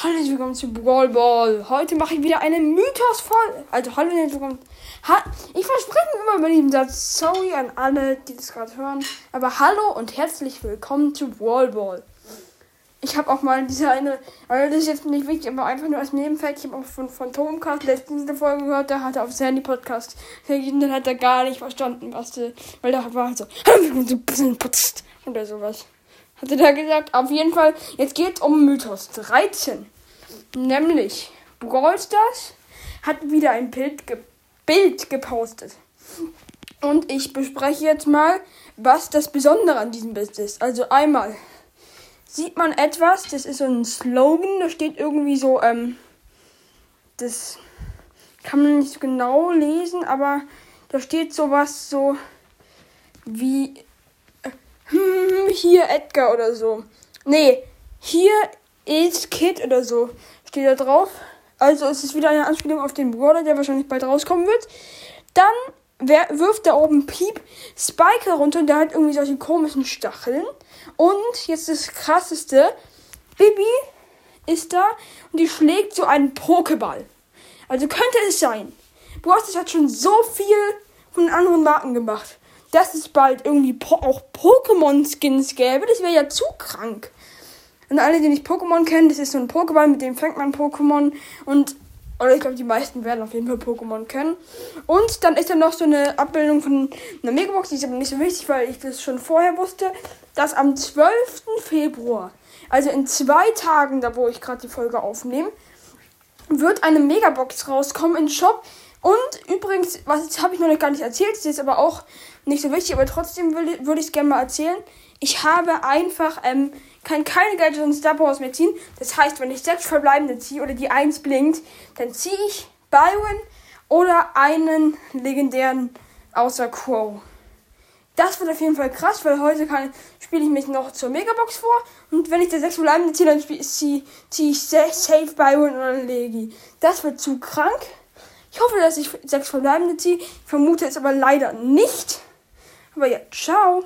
Hallo und willkommen zu Brawl Ball. Heute mache ich wieder eine Mythos-Folge. Also, hallo und willkommen. Ha ich verspreche immer bei diesem Satz sorry an alle, die das gerade hören. Aber hallo und herzlich willkommen zu Brawl Ball. Ich habe auch mal diese eine, also das ist jetzt nicht wichtig, aber einfach nur als Nebenfakt. Ich habe auch von, von Tomcast letztens eine Folge gehört, da hat er auf Sandy Podcast reagiert dann hat er gar nicht verstanden, was weil da war halt so, oder sowas. Hat er da gesagt, auf jeden Fall, jetzt geht es um Mythos 13. Nämlich, Brawl hat wieder ein Bild, ge Bild gepostet. Und ich bespreche jetzt mal, was das Besondere an diesem Bild ist. Also einmal sieht man etwas, das ist so ein Slogan, da steht irgendwie so, ähm, das kann man nicht so genau lesen, aber da steht sowas so wie hier Edgar oder so. Nee, hier ist Kid oder so. Steht da drauf. Also es ist wieder eine Anspielung auf den Bruder, der wahrscheinlich bald rauskommen wird. Dann wirft da oben Piep Spike herunter und der hat irgendwie solche komischen Stacheln. Und jetzt das krasseste. Bibi ist da und die schlägt so einen Pokéball. Also könnte es sein. Bros hat schon so viel von anderen Marken gemacht dass es bald irgendwie po auch Pokémon-Skins gäbe. Das wäre ja zu krank. Und alle, die nicht Pokémon kennen, das ist so ein Pokéball, mit dem fängt man Pokémon. Und, oder ich glaube, die meisten werden auf jeden Fall Pokémon kennen. Und dann ist da noch so eine Abbildung von einer Megabox, die ist aber nicht so wichtig, weil ich das schon vorher wusste, dass am 12. Februar, also in zwei Tagen, da wo ich gerade die Folge aufnehme, wird eine Megabox rauskommen im Shop. Und übrigens, was habe ich noch gar nicht erzählt, ist aber auch nicht so wichtig, aber trotzdem würde ich es gerne mal erzählen. Ich habe einfach, ähm, kann keine Gadgets und Star Powers mehr ziehen. Das heißt, wenn ich sechs verbleibende ziehe oder die eins blinkt, dann ziehe ich Byron oder einen legendären außer Crow. Das wird auf jeden Fall krass, weil heute spiele ich mich noch zur Megabox vor. Und wenn ich der sechs verbleibende ziehe, dann ziehe zieh ich Safe Byron oder Legi. Das wird zu krank. Ich hoffe, dass ich sechs verbleibende ziehe. Ich vermute es aber leider nicht. Aber ja, ciao.